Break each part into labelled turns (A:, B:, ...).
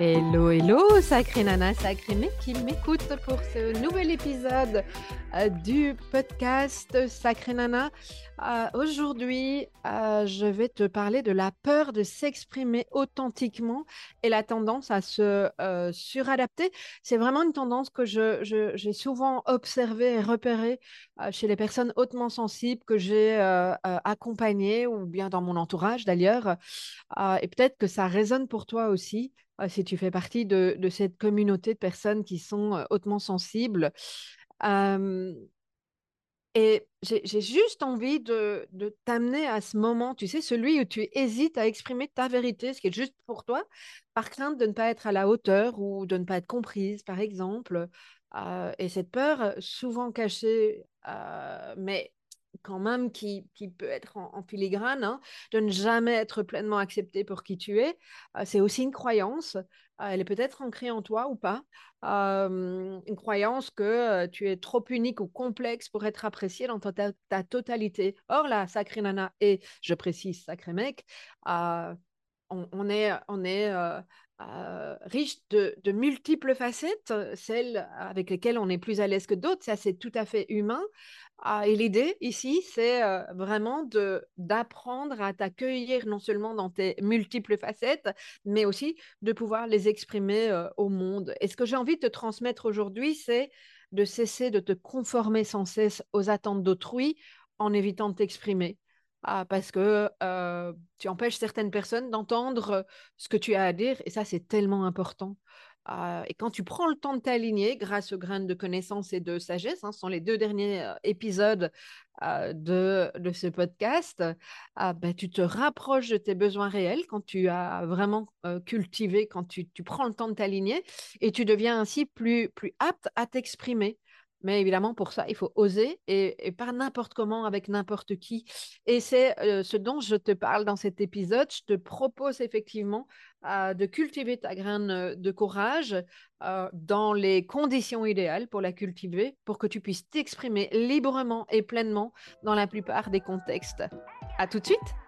A: Hello, hello, sacré nana, sacré mec qui m'écoute pour ce nouvel épisode euh, du podcast Sacré Nana. Euh, aujourd'hui, euh, je vais te parler de la peur de s'exprimer authentiquement et la tendance à se suradapter. C'est vraiment une tendance que j'ai souvent observée et repérée chez les personnes hautement sensibles que j'ai accompagnées ou bien dans mon entourage d'ailleurs. et peut-être que ça résonne pour toi aussi si tu fais partie de, cette communauté de personnes qui sont hautement sensibles. et j'ai juste envie de, t'amener à ce moment, tu sais, celui où tu hésites à exprimer ta vérité, ce qui est juste pour toi, par crainte de ne pas être à la hauteur ou de ne pas être comprise, par exemple. et cette peur, souvent cachée, mais quand même qui, peut être en, filigrane, hein, de ne jamais être pleinement accepté pour qui tu es. Euh, c'est aussi une croyance. Euh, elle est peut-être ancrée en toi ou pas. Euh, une croyance que tu es trop unique ou complexe pour être apprécié dans ta, totalité. Or, la sacrée nana et, je précise, sacré mec, on, est, on est riche de, de, multiples facettes, celles avec lesquelles on est plus à l'aise que d'autres. Ça, c'est tout à fait humain. Ah, et l'idée ici, c'est vraiment de d'apprendre à t'accueillir non seulement dans tes multiples facettes, mais aussi de pouvoir les exprimer au monde. Et ce que j'ai envie de te transmettre aujourd'hui, c'est de cesser de te conformer sans cesse aux attentes d'autrui en évitant de t'exprimer. Ah, parce que tu empêches certaines personnes d'entendre ce que tu as à dire, et ça, c'est tellement important. Euh, et quand tu prends le temps de t'aligner grâce aux graines de connaissance et de sagesse, hein, ce sont les deux derniers épisodes de, de, ce podcast, bah, tu te rapproches de tes besoins réels quand tu as vraiment cultivé, quand tu, tu, prends le temps de t'aligner et tu deviens ainsi plus, plus apte à t'exprimer. Mais évidemment, pour ça, il faut oser et, pas n'importe comment avec n'importe qui. Et c'est ce dont je te parle dans cet épisode. Je te propose effectivement de cultiver ta graine de courage dans les conditions idéales pour la cultiver, pour que tu puisses t'exprimer librement et pleinement dans la plupart des contextes. À tout de suite!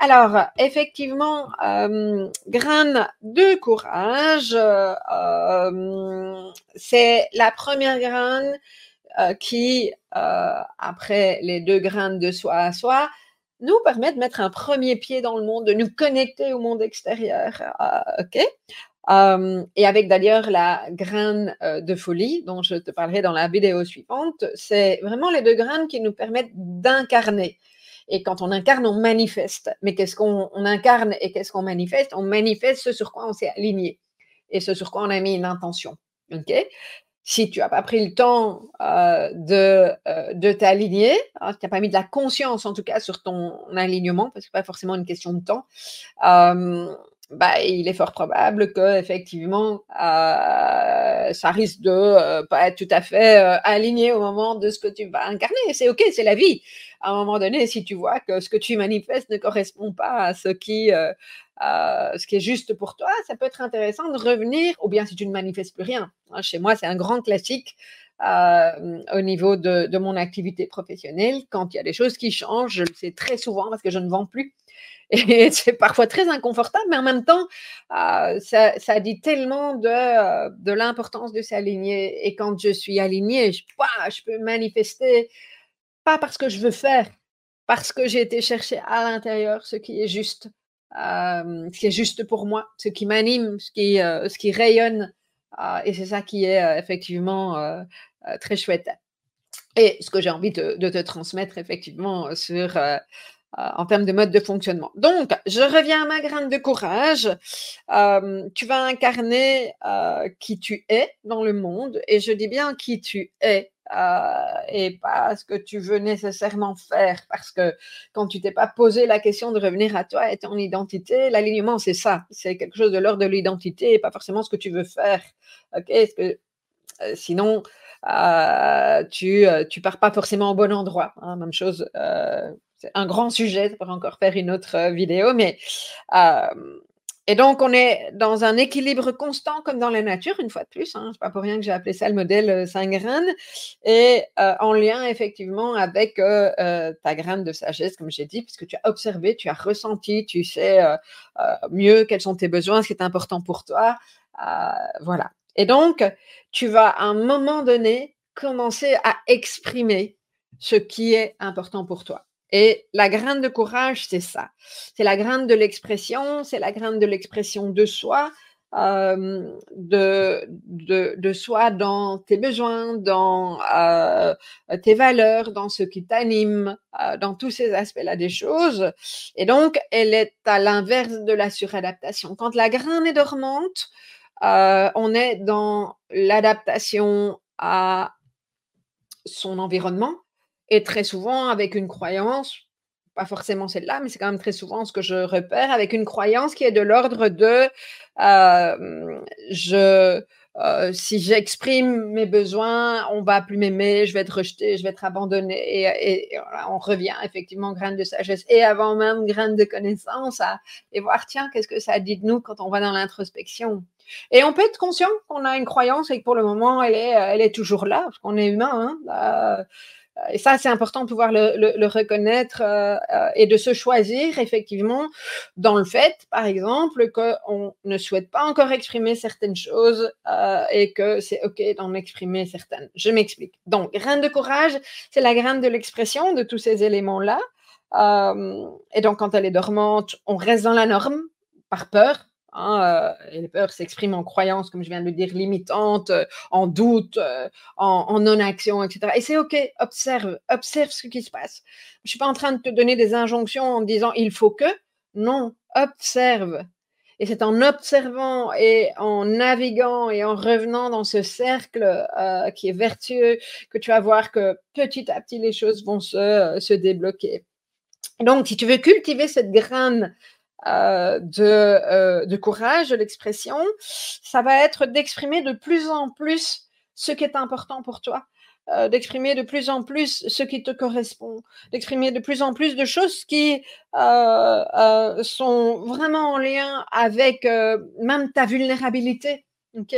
A: Alors, effectivement, euh, graine de courage, euh, c'est la première graine euh, qui, euh, après les deux graines de soi à soi, nous permet de mettre un premier pied dans le monde, de nous connecter au monde extérieur. ok? Et avec d'ailleurs la graine de folie dont je te parlerai dans la vidéo suivante, c'est vraiment les deux graines qui nous permettent d'incarner. Et quand on incarne, on manifeste. Mais qu'est-ce qu'on incarne et qu'est-ce qu'on manifeste? On manifeste ce sur quoi on s'est aligné et ce sur quoi on a mis une intention. OK? Si tu n'as pas pris le temps euh, de, euh, de t'aligner, hein, tu n'as pas mis de la conscience en tout cas sur ton alignement, parce que ce n'est pas forcément une question de temps, euh, bah, il est fort probable que effectivement ça risque de euh, pas être tout à fait aligné au moment de ce que tu vas incarner. C'est ok, c'est la vie. À un moment donné, si tu vois que ce que tu manifestes ne correspond pas à ce qui est juste pour toi, ça peut être intéressant de revenir, ou bien si tu ne manifestes plus rien. Hein, chez moi, c'est un grand classique. au niveau de, mon activité professionnelle, quand il y a des choses qui changent, je le sais très souvent parce que je ne vends plus. Et c'est parfois très inconfortable, mais en même temps, euh, ça, dit tellement de, euh, l'importance de s'aligner. Et quand je suis alignée, je peux manifester, parce que je veux faire, parce que j'ai été chercher à l'intérieur ce qui est juste, ce qui est juste pour moi, ce qui m'anime, ce qui, qui rayonne. et c'est ça qui est effectivement très chouette. Et ce que j'ai envie de, te transmettre effectivement sur, en termes de mode de fonctionnement. Donc, je reviens à ma graine de courage. tu vas incarner qui tu es dans le monde, et je dis bien qui tu es. Et pas ce que tu veux nécessairement faire, parce que quand tu t'es pas posé la question de revenir à toi et ton identité, l'alignement c'est ça, c'est quelque chose de l'ordre de l'identité et pas forcément ce que tu veux faire. Ok, que, sinon tu tu pars pas forcément au bon endroit. Hein, même chose c'est un grand sujet, pour encore faire une autre euh, vidéo, mais et donc on est dans un équilibre constant comme dans la nature, une fois de plus. Hein, c'est pas pour rien que j'ai appelé ça le modèle 5 euh, graines, et euh, en lien effectivement avec ta graine de sagesse, comme j'ai dit, puisque tu as observé, tu as ressenti, tu sais mieux quels sont tes besoins, ce qui est important pour toi, voilà. Et donc tu vas à un moment donné commencer à exprimer ce qui est important pour toi. Et la graine de courage, c'est ça. C'est la graine de l'expression, c'est la graine de l'expression de soi, de, de, soi dans tes besoins, dans euh, tes valeurs, dans ce qui t'anime, euh, dans tous ces aspects-là des choses. Et donc, elle est à l'inverse de la suradaptation. Quand la graine est dormante, euh, on est dans l'adaptation à son environnement, et très souvent avec une croyance, pas forcément celle-là, mais c'est quand même très souvent ce que je repère, avec une croyance qui est de l'ordre de je, si j'exprime mes besoins, on va plus m'aimer, je vais être rejeté, je vais être abandonné. Et, on revient effectivement graine de sagesse et avant même graine de connaissance à, et voir, tiens, qu'est-ce que ça dit de nous quand on va dans l'introspection? Et on peut être conscient qu'on a une croyance et que pour le moment, elle est, elle est toujours là, parce qu'on est humain. Hein, bah, et ça, c'est important de pouvoir le, reconnaître euh, euh, et de se choisir effectivement dans le fait, par exemple, qu'on ne souhaite pas encore exprimer certaines choses euh, et que c'est OK d'en exprimer certaines. Je m'explique. Donc, graine de courage, c'est la graine de l'expression de tous ces éléments-là. et donc, quand elle est dormante, on reste dans la norme par peur, Hein, euh, les peurs s'expriment en croyances, comme je viens de le dire, limitantes, euh, en doute, euh, en, non-action, etc. Et c'est OK, observe, observe ce qui se passe. Je ne suis pas en train de te donner des injonctions en disant il faut que. Non, observe. Et c'est en observant et en naviguant et en revenant dans ce cercle qui est vertueux que tu vas voir que petit à petit les choses vont se, se débloquer. Donc, si tu veux cultiver cette graine euh, de, euh, de, courage, de l'expression, ça va être d'exprimer de plus en plus ce qui est important pour toi, euh, d'exprimer de plus en plus ce qui te correspond, d'exprimer de plus en plus de choses qui sont vraiment en lien avec même ta vulnérabilité. ok?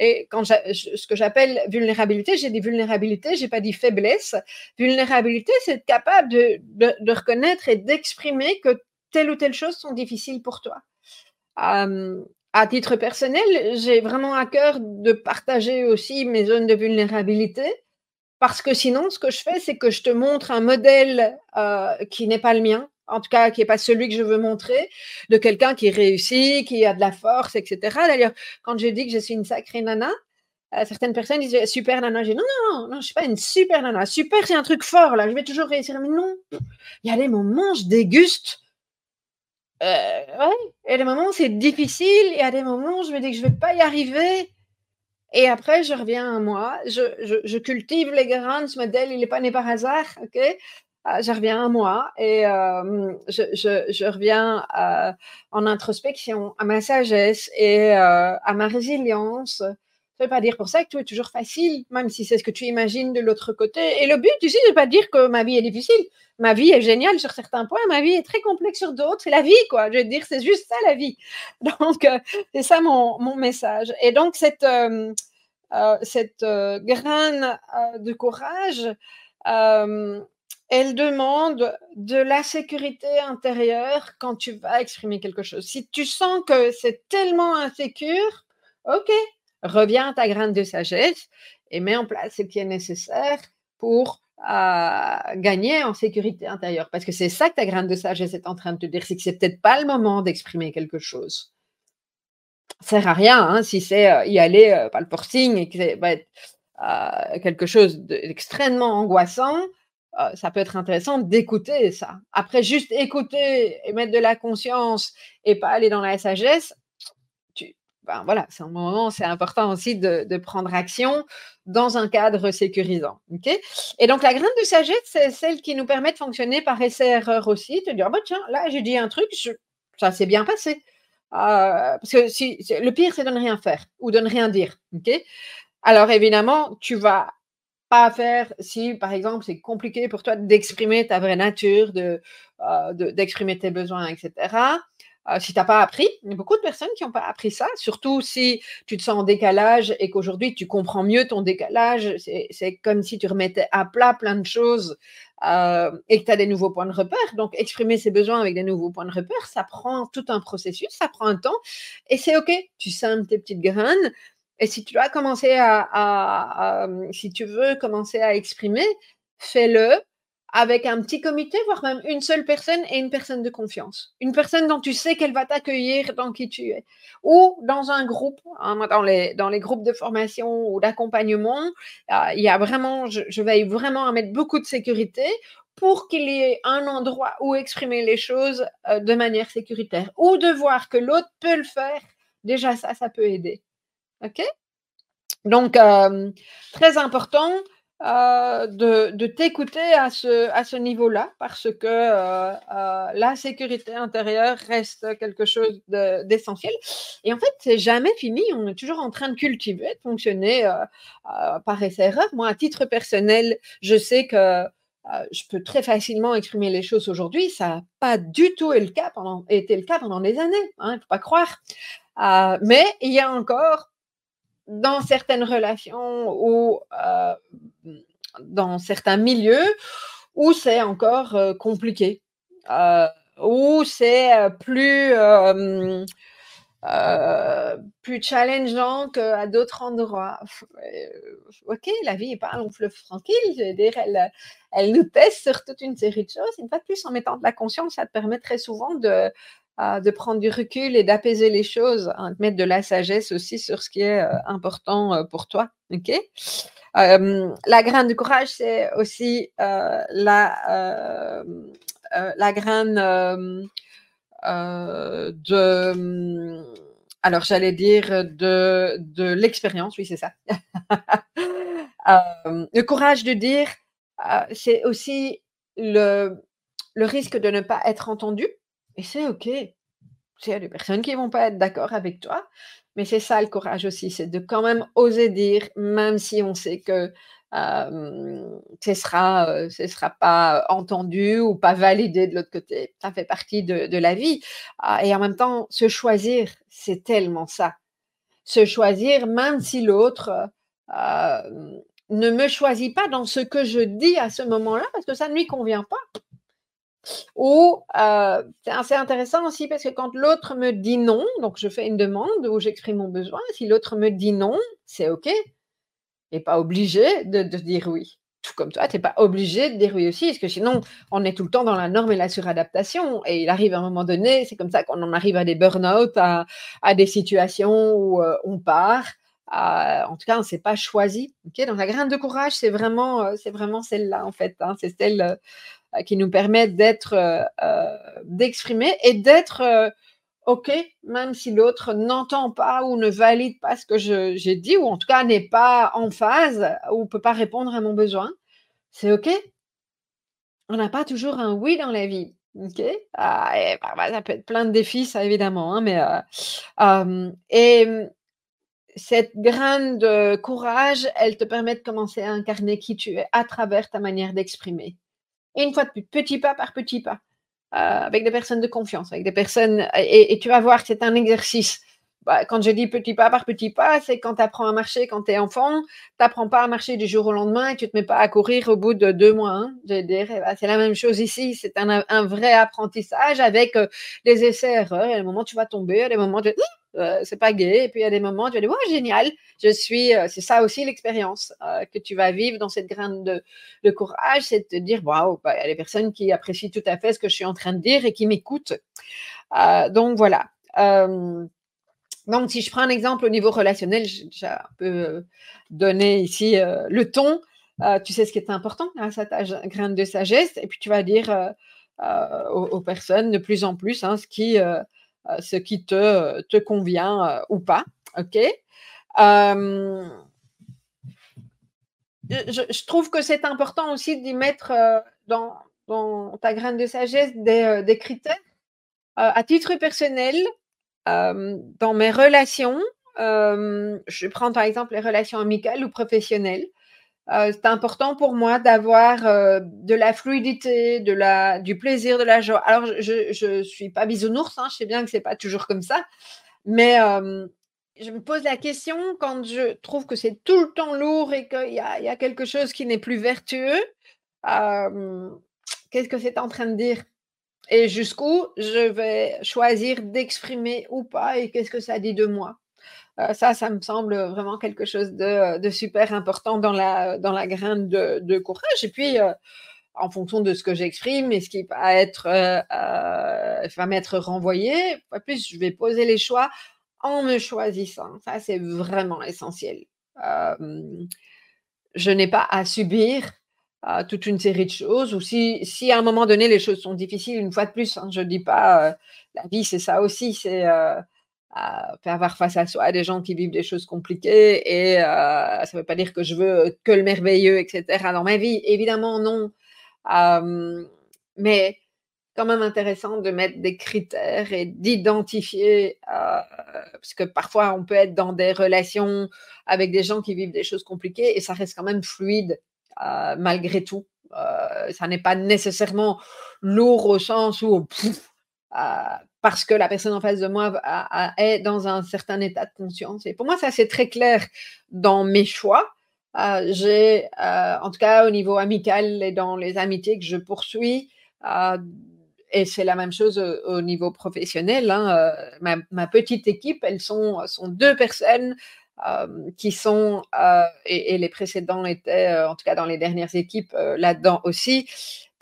A: Et quand ce que j'appelle vulnérabilité, j'ai dit vulnérabilité, j'ai pas dit faiblesse. Vulnérabilité, c'est être capable de, de reconnaître et d'exprimer que telle ou telle chose sont difficiles pour toi. à titre personnel, j'ai vraiment à cœur de partager aussi mes zones de vulnérabilité parce que sinon, ce que je fais, c'est que je te montre un modèle euh, qui n'est pas le mien, en tout cas qui n'est pas celui que je veux montrer, de quelqu'un qui réussit, qui a de la force, etc. D'ailleurs, quand je dis que je suis une sacrée nana, euh, certaines personnes disent super nana. Dis non, non, non, non, je suis pas une super nana. Super, c'est un truc fort là, je vais toujours réussir. Mais non, il y a des moments, je déguste euh. Il y a des moments où c'est difficile, il y a des moments où je me dis que je ne vais pas y arriver. Et après, je reviens à moi. Je, cultive les grains, ce modèle, il n'est pas né par hasard. ok? Euh, je reviens à moi et euh, je, reviens en introspection, à ma sagesse et à ma résilience pas dire pour ça que tout est toujours facile, même si c'est ce que tu imagines de l'autre côté. Et le but ici, ne pas dire que ma vie est difficile. Ma vie est géniale sur certains points, ma vie est très complexe sur d'autres. C'est la vie, quoi. Je veux dire, c'est juste ça, la vie. Donc, euh, c'est ça mon, message. Et donc, cette, euh, euh, cette graine de courage, elle demande de la sécurité intérieure quand tu vas exprimer quelque chose. Si tu sens que c'est tellement insécure, ok, reviens à ta graine de sagesse et mets en place ce qui est nécessaire pour à gagner en sécurité intérieure. Parce que c'est ça que ta graine de sagesse est en train de te dire, c'est que c'est peut-être pas le moment d'exprimer quelque chose. Ça sert à rien hein, si c'est euh, y aller euh, pas le forcing et que être euh, quelque chose d'extrêmement angoissant. ça peut être intéressant d'écouter ça. Après, juste écouter et mettre de la conscience et pas aller dans la sagesse, ben voilà, c'est un moment, c'est important aussi de, prendre action dans un cadre sécurisant. et donc, la graine de sagesse, c'est celle qui nous permet de fonctionner par essai-erreur aussi, de dire, bah, tiens, là, j'ai dit un truc, ça s'est bien passé. Euh, parce que si, le pire, c'est de ne rien faire ou de ne rien dire. Alors, évidemment, tu vas pas faire si, par exemple, c'est compliqué pour toi d'exprimer ta vraie nature, de, euh, d'exprimer tes besoins, etc. Euh, si tu n'as pas appris, il y a beaucoup de personnes qui n'ont pas appris ça, surtout si tu te sens en décalage et qu'aujourd'hui tu comprends mieux ton décalage. C'est comme si tu remettais à plat plein de choses euh, et que tu as des nouveaux points de repère. Donc, exprimer ses besoins avec des nouveaux points de repère, ça prend tout un processus, ça prend un temps et c'est OK. Tu sèmes tes petites graines. Et si tu dois commencer à si tu veux commencer à exprimer, fais-le avec un petit comité, voire même une seule personne et une personne de confiance. Une personne dont tu sais qu'elle va t'accueillir dans qui tu es. Ou dans un groupe, hein, dans, les, groupes de formation ou d'accompagnement, euh, il y a vraiment, je, je veille vraiment à mettre beaucoup de sécurité pour qu'il y ait un endroit où exprimer les choses euh, de manière sécuritaire. Ou de voir que l'autre peut le faire. Déjà, ça, ça peut aider. OK? Donc, euh, très important, euh, de, t'écouter à ce, niveau-là parce que euh, euh, la sécurité intérieure reste quelque chose d'essentiel. Et en fait, c'est jamais fini. On est toujours en train de cultiver, de fonctionner par essai-erreur. Moi, à titre personnel, je sais que je peux très facilement exprimer les choses aujourd'hui. Ça n'a pas du tout été le cas pendant, été des années. Il hein, ne faut pas croire. mais il y a encore dans certaines relations ou euh, dans certains milieux où c'est encore euh, compliqué, euh, où c'est plus, plus challengeant qu'à d'autres endroits. ok, la vie n'est pas un fleuve tranquille, je veux dire, elle, elle nous teste sur toute une série de choses. Une fois de plus, en mettant de la conscience, ça te permet très souvent de, de prendre du recul et d'apaiser les choses, hein, de mettre de la sagesse aussi sur ce qui est euh, important euh, pour toi. ok? La graine du courage, c'est aussi euh, la, la graine de. Alors, j'allais dire de, de l'expérience, oui, c'est ça. le courage de dire, c'est aussi le, le risque de ne pas être entendu et c'est OK. Il y a des personnes qui ne vont pas être d'accord avec toi, mais c'est ça le courage aussi, c'est de quand même oser dire, même si on sait que ce sera, ce sera pas entendu ou pas validé de l'autre côté. Ça fait partie de, la vie. Ah, et en même temps, se choisir, c'est tellement ça. Se choisir, même si l'autre ne me choisit pas dans ce que je dis à ce moment-là, parce que ça ne lui convient pas. Ou euh, c'est intéressant aussi parce que quand l'autre me dit non, donc je fais une demande où j'exprime mon besoin, si l'autre me dit non, c'est OK. Et pas obligé de, dire oui. Tout comme toi, tu n'es pas obligé de dire oui aussi, parce que sinon, on est tout le temps dans la norme et la suradaptation. Et il arrive à un moment donné, c'est comme ça qu'on en arrive à des burn-out, à, des situations où euh, on part. en tout cas, on ne s'est pas choisi. Donc la graine de courage, c'est vraiment, euh, vraiment celle-là, en fait. Hein. c'est celle euh, qui nous permettent d'être, euh, euh, d'exprimer et d'être OK, même si l'autre n'entend pas ou ne valide pas ce que j'ai dit, ou en tout cas n'est pas en phase ou ne peut pas répondre à mon besoin, c'est OK. On n'a pas toujours un oui dans la vie. OK? Ah, bah, bah, Ça peut être plein de défis, ça évidemment. Hein, et cette graine de courage, elle te permet de commencer à incarner qui tu es à travers ta manière d'exprimer. Et une fois de plus, petit pas par petit pas, euh, avec des personnes de confiance, avec des personnes. Et, tu vas voir c'est un exercice. Bah, quand je dis petit pas par petit pas, c'est quand tu apprends à marcher quand tu es enfant, tu n'apprends pas à marcher du jour au lendemain et tu ne te mets pas à courir au bout de deux mois. Hein. Bah, c'est la même chose ici, c'est un, vrai apprentissage avec euh, des essais-erreurs. À des moments, tu vas tomber, à des moments, tu... euh, c'est pas gay. Et puis il y a des moments tu vas dire, oh, génial, je suis. c'est ça aussi l'expérience que tu vas vivre dans cette graine de, courage, c'est de te dire, waouh, bah, il y a des personnes qui apprécient tout à fait ce que je suis en train de dire et qui m'écoutent. donc voilà. donc, si je prends un exemple au niveau relationnel, j'ai déjà un peu donné ici le ton. tu sais ce qui est important à ta graine de sagesse, et puis tu vas dire euh, aux, personnes de plus en plus hein, ce, qui, euh, euh, ce qui te, te convient ou pas. OK? Je, trouve que c'est important aussi d'y mettre dans, dans, ta graine de sagesse des, des critères. à titre personnel, dans mes relations, je prends par exemple les relations amicales ou professionnelles, euh, c'est important pour moi d'avoir euh, de la fluidité, de la, du plaisir, de la joie. Alors, je ne suis pas bisounours, hein, je sais bien que ce n'est pas toujours comme ça, mais euh, je me pose la question quand je trouve que c'est tout le temps lourd et qu'il y, y a, quelque chose qui n'est plus vertueux, qu'est-ce que c'est en train de dire? Et jusqu'où je vais choisir d'exprimer ou pas et qu'est-ce que ça dit de moi? Euh, ça, ça me semble vraiment quelque chose de, super important dans la, dans la graine de, courage. Et puis, euh, en fonction de ce que j'exprime et ce qui va être, euh, va m'être renvoyé, plus je vais poser les choix en me choisissant. Ça, c'est vraiment essentiel. je n'ai pas à subir toute une série de choses, ou si, si à un moment donné les choses sont difficiles, une fois de plus, hein, je ne dis pas la vie c'est ça aussi, c'est faire avoir face à soi des gens qui vivent des choses compliquées et euh, ça ne veut pas dire que je veux que le merveilleux, etc. dans ma vie. Évidemment, non. mais quand même intéressant de mettre des critères et d'identifier, euh, parce que parfois on peut être dans des relations avec des gens qui vivent des choses compliquées et ça reste quand même fluide euh, malgré tout. ça n'est pas nécessairement lourd au sens où parce que la personne en face de moi est dans un certain état de conscience. Et pour moi, ça, c'est très clair dans mes choix. Euh, j'ai, euh, en tout cas au niveau amical et dans les amitiés que je poursuis, euh, et c'est la même chose au, niveau professionnel. Hein, ma, petite équipe, elles sont, sont deux personnes qui sont, et, et, les précédents étaient, en tout cas dans les dernières équipes, là-dedans aussi,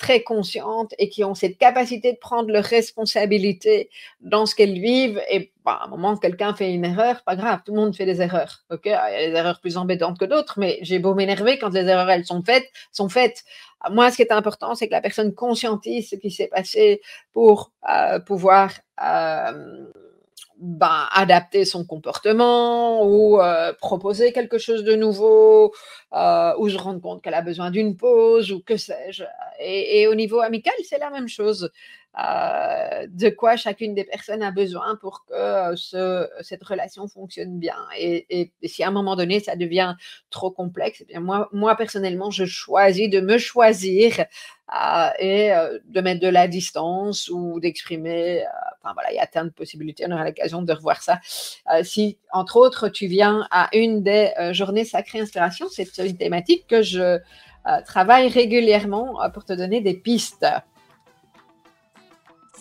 A: très conscientes et qui ont cette capacité de prendre leurs responsabilités dans ce qu'elles vivent. Et bah, à un moment, quelqu'un fait une erreur, pas grave, tout le monde fait des erreurs. Ok, il y a des erreurs plus embêtantes que d'autres, mais j'ai beau m'énerver quand les erreurs elles sont faites, sont faites. Moi, ce qui est important, c'est que la personne conscientise ce qui s'est passé pour euh, pouvoir euh, ben, adapter son comportement ou euh, proposer quelque chose de nouveau euh, ou se rendre compte qu'elle a besoin d'une pause ou que sais-je. Et, au niveau amical, c'est la même chose. Euh, de quoi chacune des personnes a besoin pour que ce, cette relation fonctionne bien. Et, si à un moment donné, ça devient trop complexe, eh bien moi, personnellement, je choisis de me choisir et de mettre de la distance ou d'exprimer. enfin voilà, il y a plein de possibilités. On aura l'occasion de revoir ça. si, entre autres, tu viens à une des journées sacrées inspiration, c'est une thématique que je travaille régulièrement pour te donner des pistes.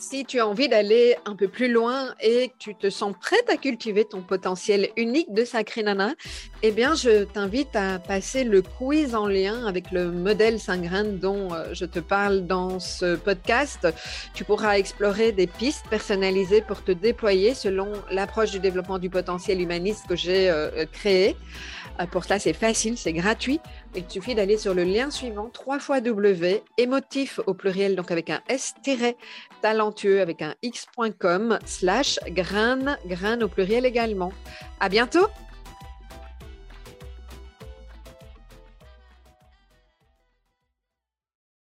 A: Si tu as envie d'aller un peu plus loin et que tu te sens prête à cultiver ton potentiel unique de Sacré Nana, eh bien, je t'invite à passer le quiz en lien avec le modèle Saint-Grain dont euh, je te parle dans ce podcast. Tu pourras explorer des pistes personnalisées pour te déployer selon l'approche du développement du potentiel humaniste que j'ai euh, créé. Pour cela, c'est facile, c'est gratuit. Il suffit d'aller sur le lien suivant, 3 fois W, émotif au pluriel, donc avec un S, talentueux avec un X.com, slash grain, grain au pluriel également. À bientôt!